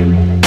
difficulty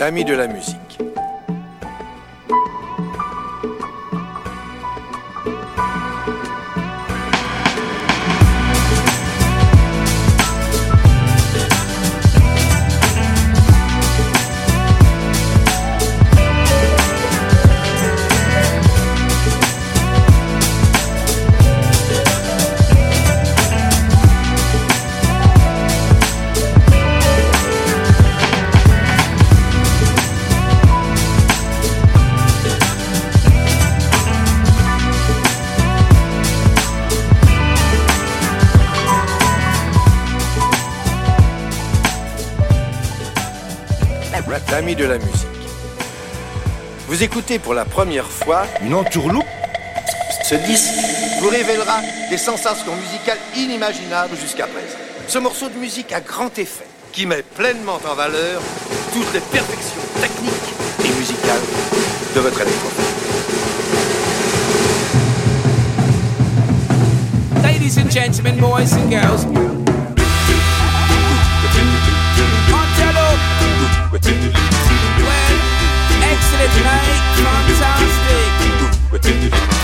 Amis de la musique. De la musique. Vous écoutez pour la première fois une entourloupe. Ce disque vous révélera des sensations musicales inimaginables jusqu'à présent. Ce morceau de musique a grand effet qui met pleinement en valeur toutes les perfections techniques et musicales de votre électrophone. Ladies and gentlemen, boys and girls. Excellent night, fantastic.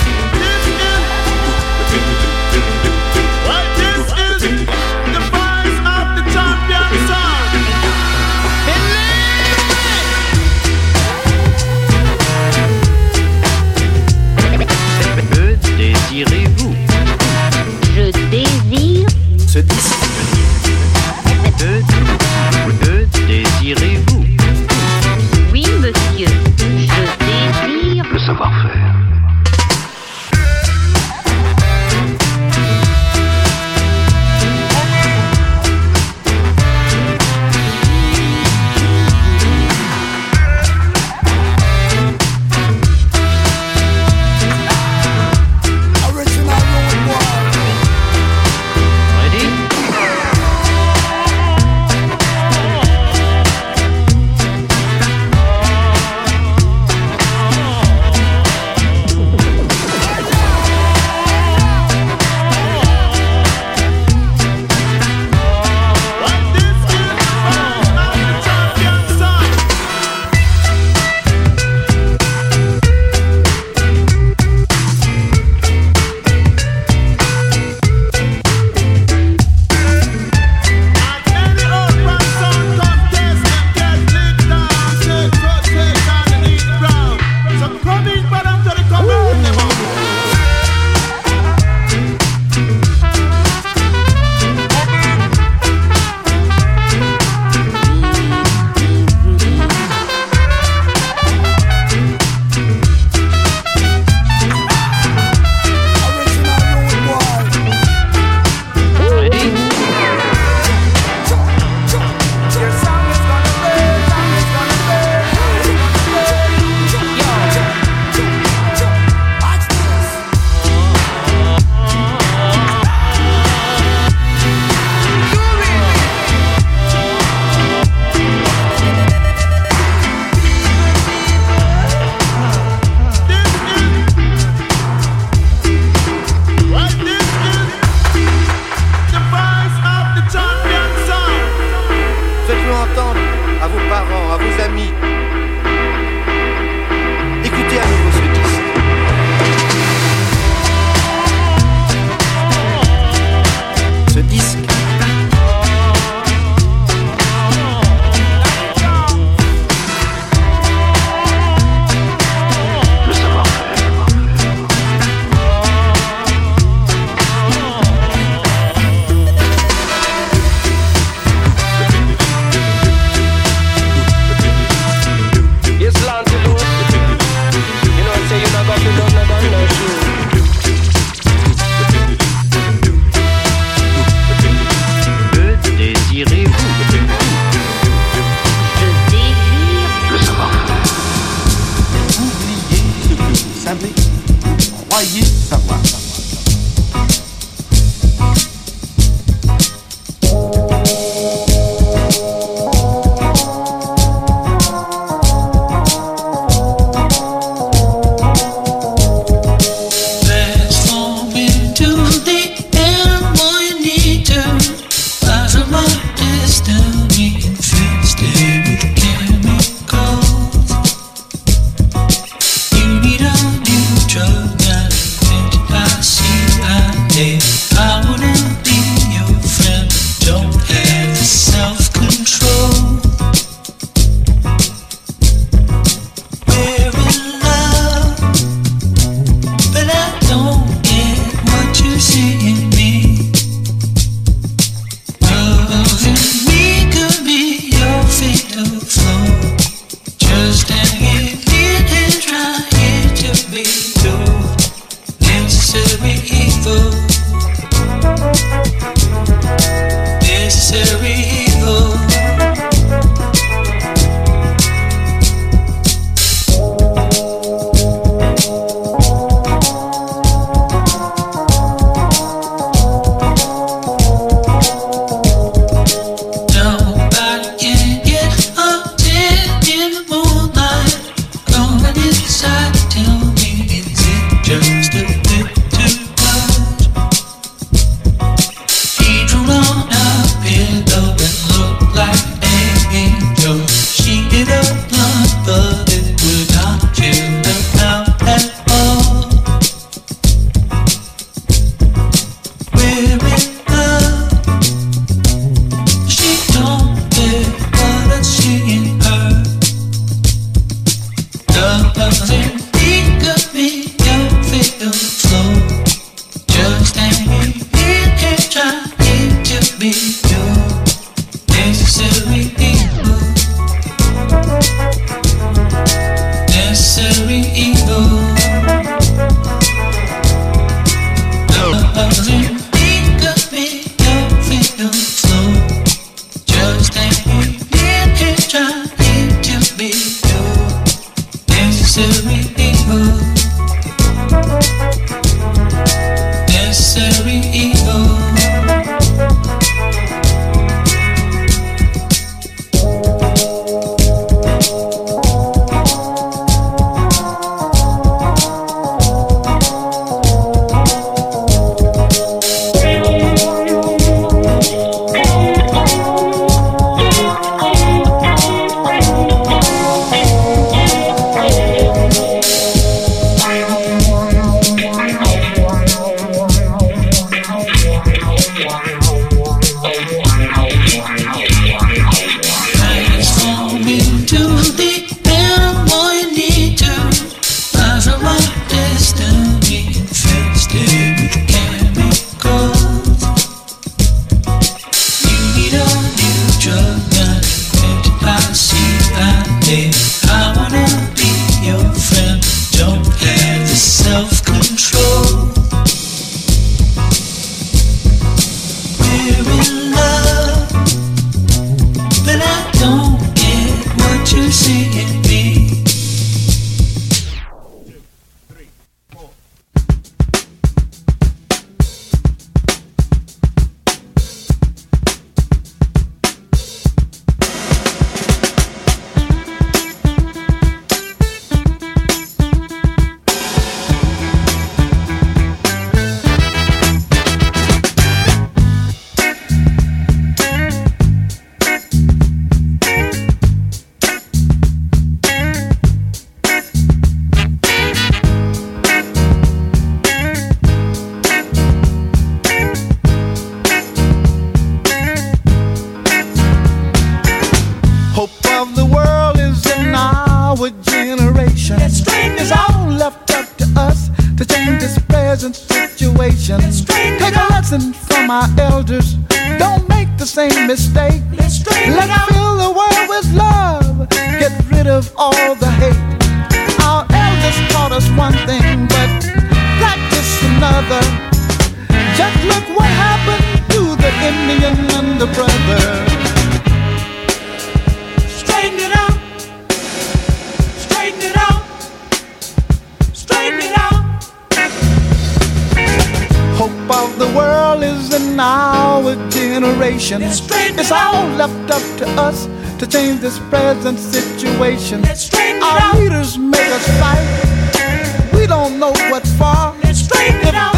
Generation. It's all left up to us to change this present situation. Our leaders make us fight. We don't know what for. If they want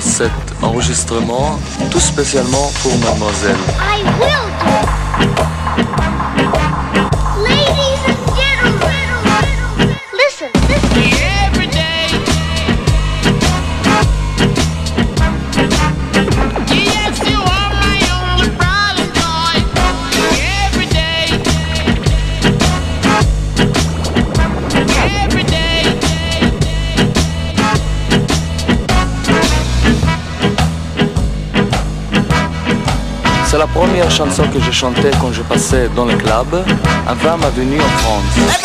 cet enregistrement tout spécialement pour mademoiselle. C'est la première chanson que je chantais quand je passais dans le club avant ma venue en France.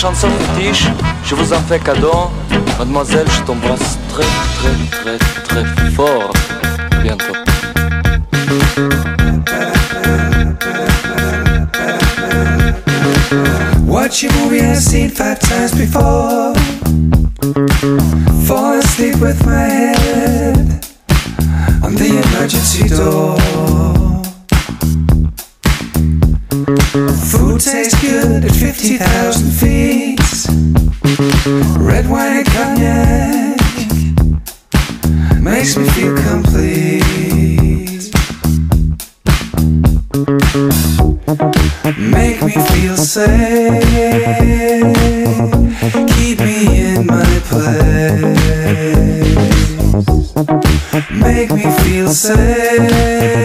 chanson fétiche, je vous en fais cadeau. Mademoiselle, je t'embrasse très très très très fort. Bientôt. Watch a movie I've seen five times before. Fall asleep with my head makes me feel complete. Make me feel safe. Keep me in my place. Make me feel safe.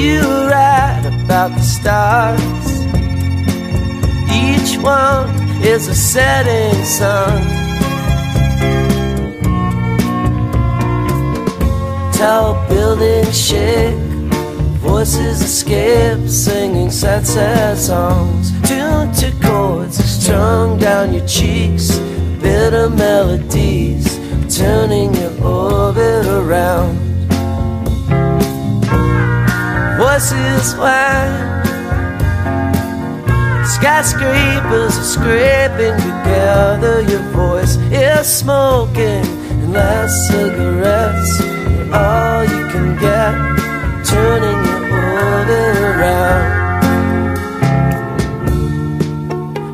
You write about the stars. Each one is a setting sun. Tall buildings shake, voices escape, singing sad, sad songs. Tuned to chords strung down your cheeks, bitter melodies turning your orbit around. Voices whine, skyscrapers are scraping together. Your voice is smoking, and last cigarettes are all you can get, turning your orbit around.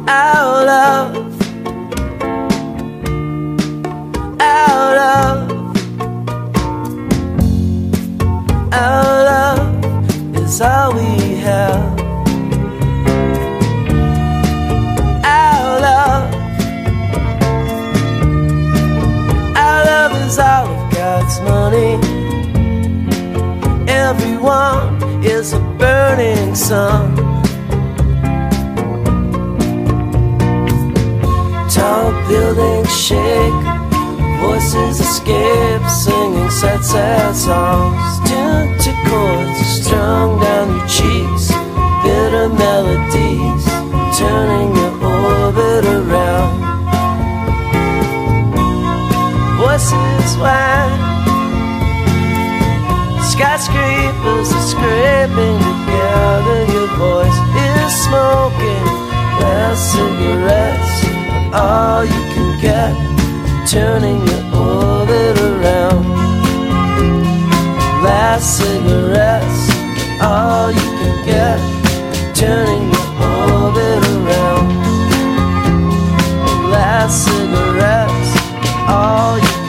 Our love all we have. Our love, our love is all of God's money. Everyone is a burning sun. Tall buildings shake voices escape, singing sad, sad songs. Tuned to chords strung down your cheeks, bitter melodies turning your orbit around. Voices whine, skyscrapers are scraping together. Your voice is smoking, last cigarettes are all you can get turning your orbit around. Last cigarettes, all you can get, turning your orbit around. Last cigarettes, all you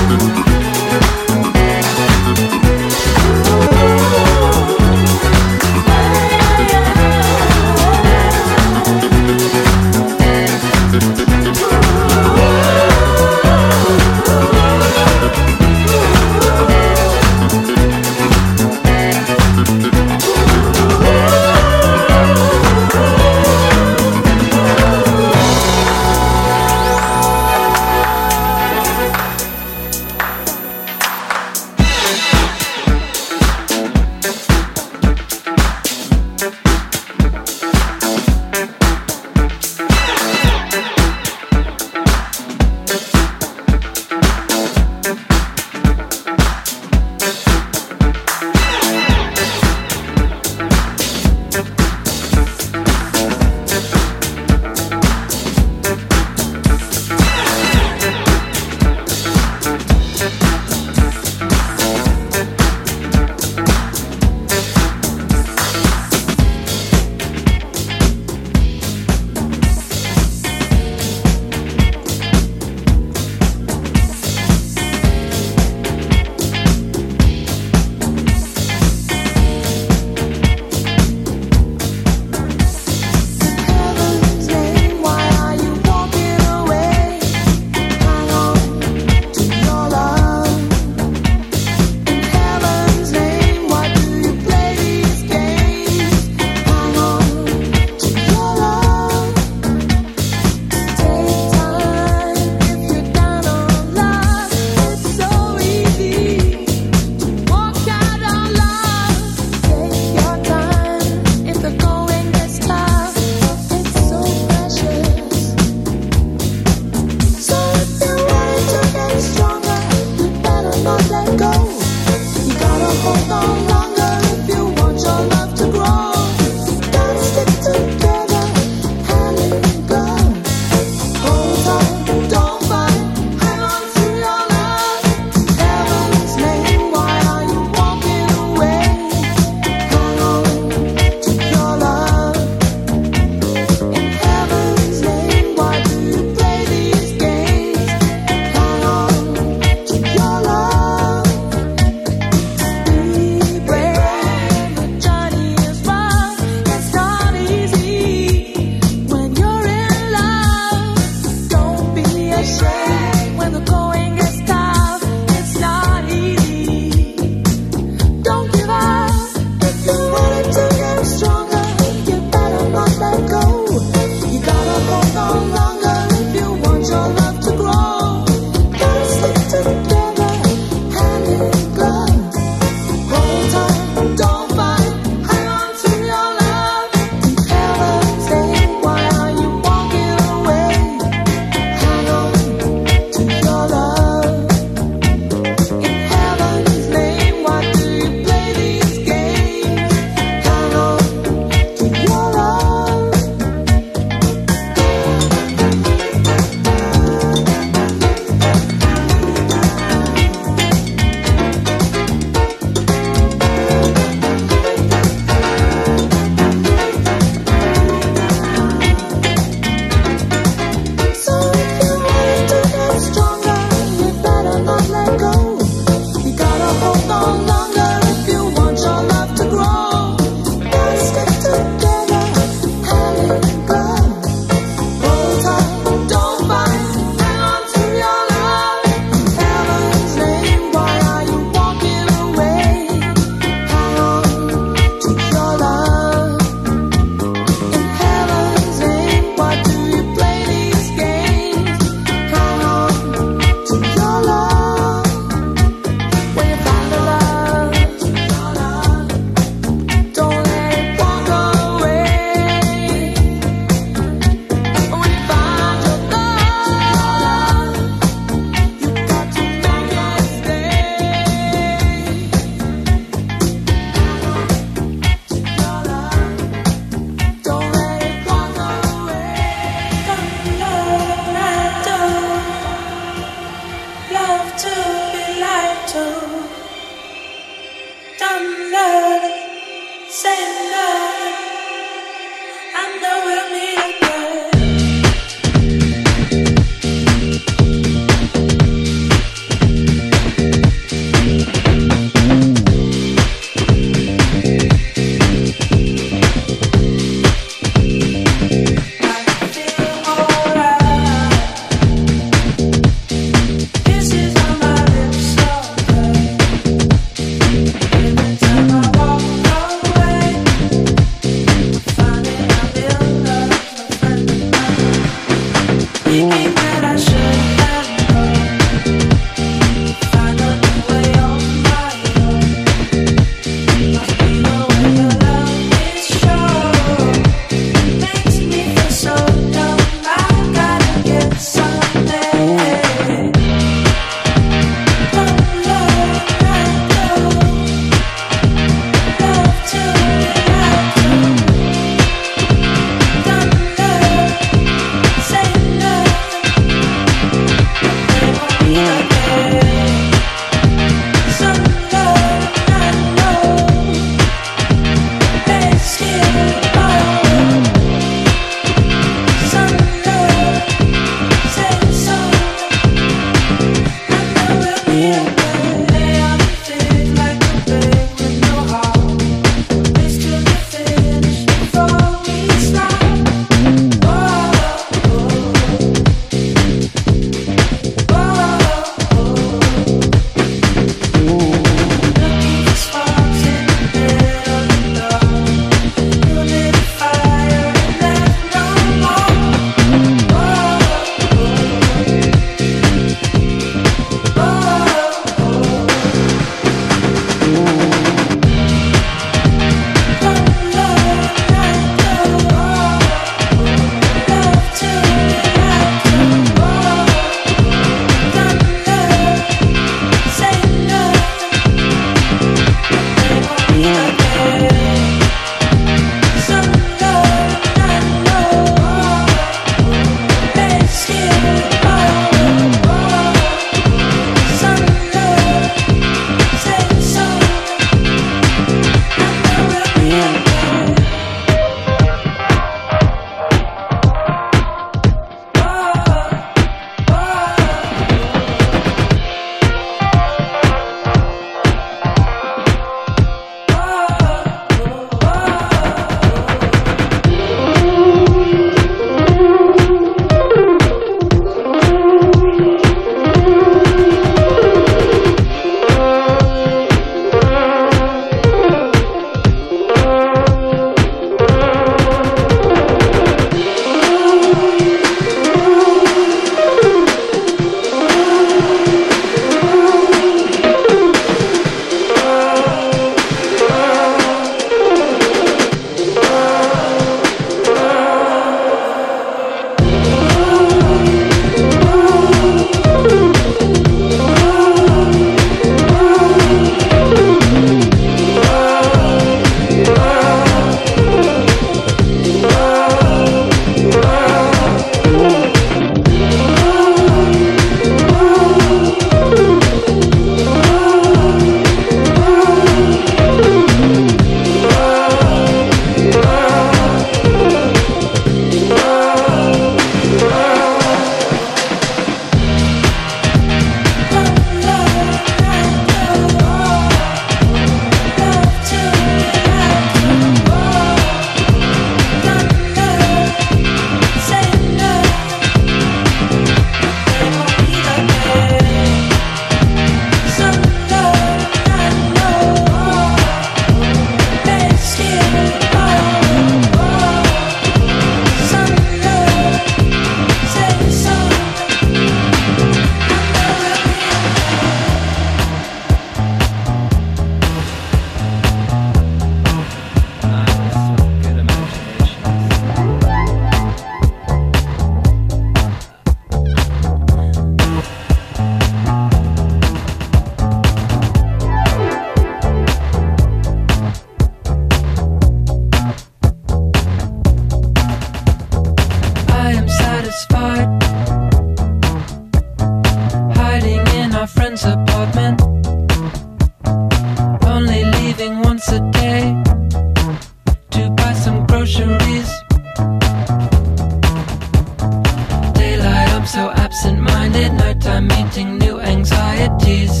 so absent-minded Nighttime meeting new anxieties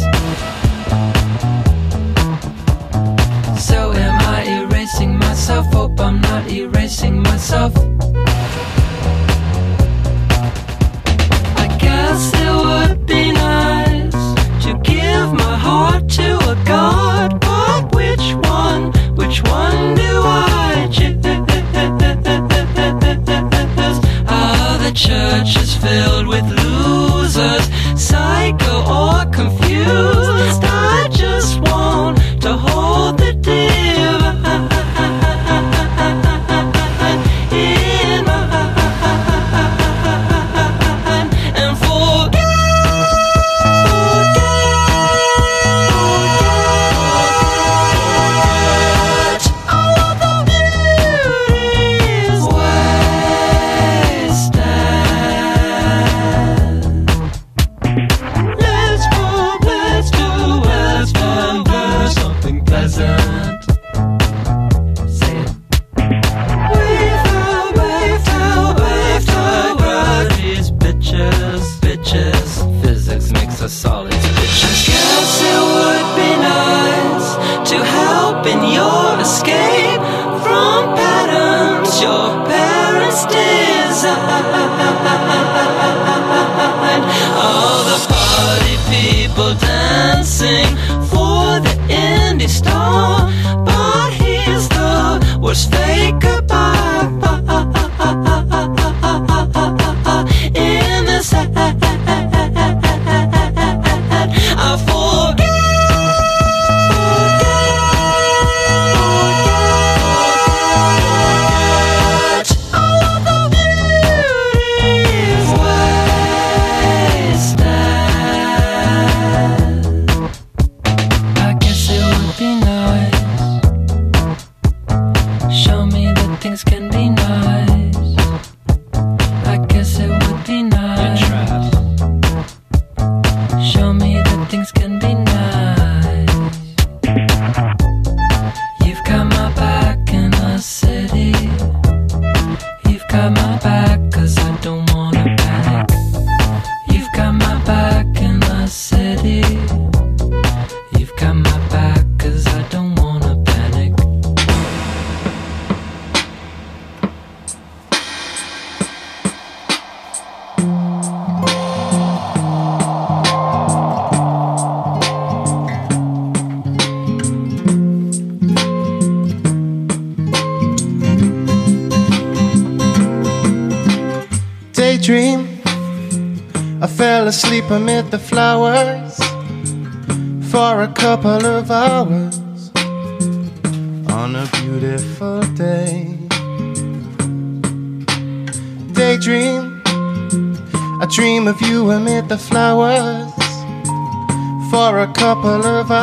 So am I erasing myself? Hope I'm not erasing myself I guess it would confused. amid the flowers for a couple of hours on a beautiful day. Daydream, I dream of you amid the flowers for a couple of hours.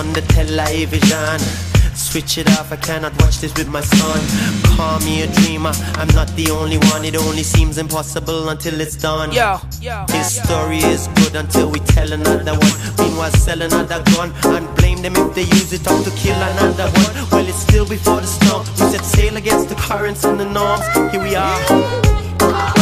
on the television. Switch it off, I cannot watch this with my son. Call me a dreamer, I'm not the only one. It only seems impossible until it's done. Yo, yo This yo. story is good until we tell another one. Meanwhile sell another gun And blame them if they use it up to kill another one. Well it's still before the storm. We set sail against the currents and the norms. Here we are.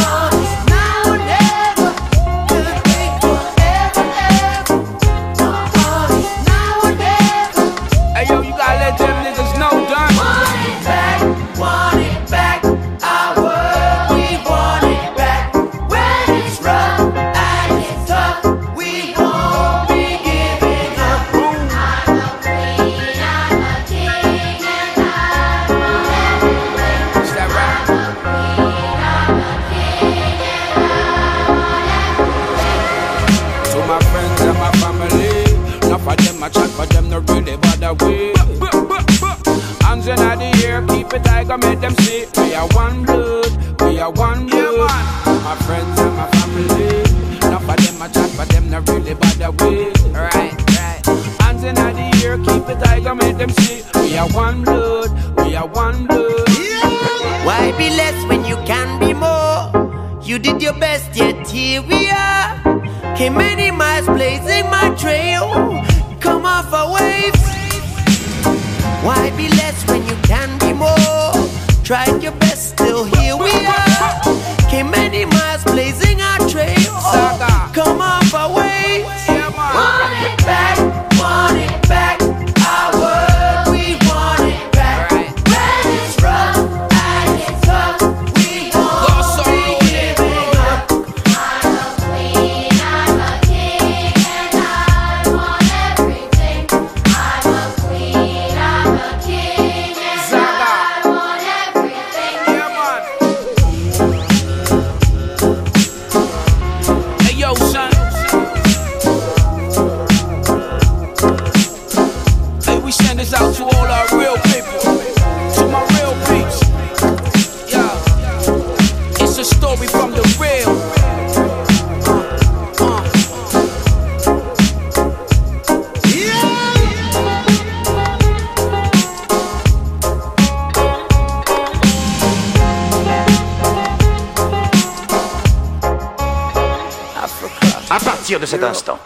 cet instant.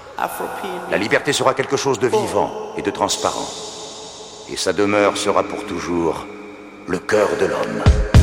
La liberté sera quelque chose de vivant oh. et de transparent. Et sa demeure sera pour toujours le cœur de l'homme.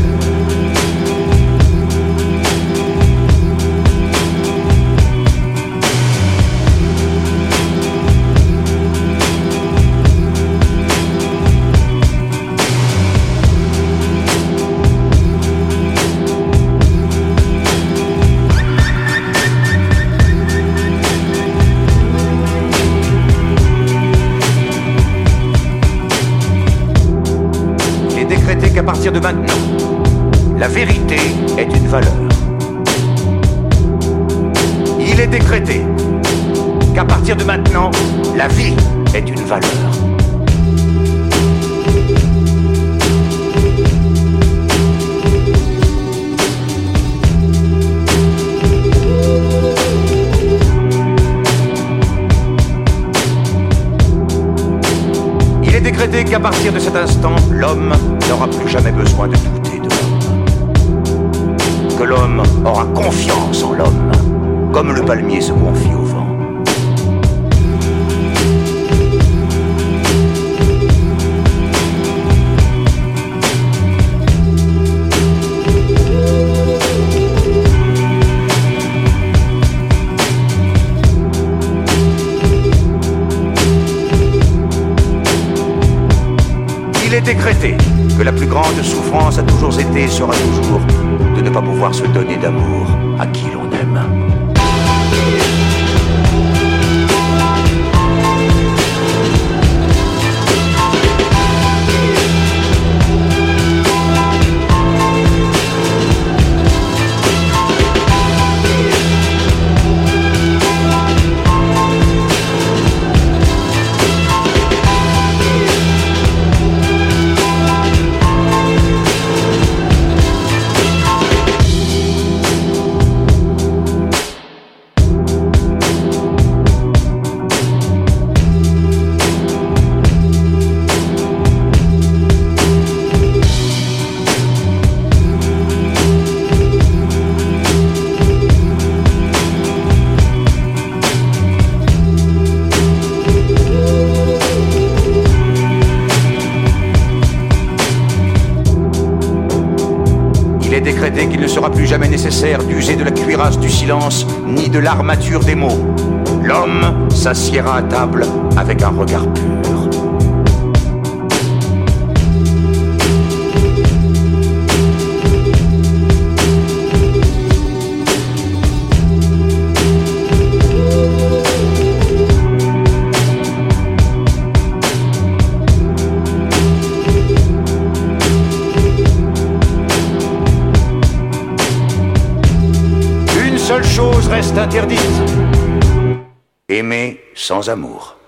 l'armature des mots. L'homme s'assiera à table avec un regard pur. aimer sans amour.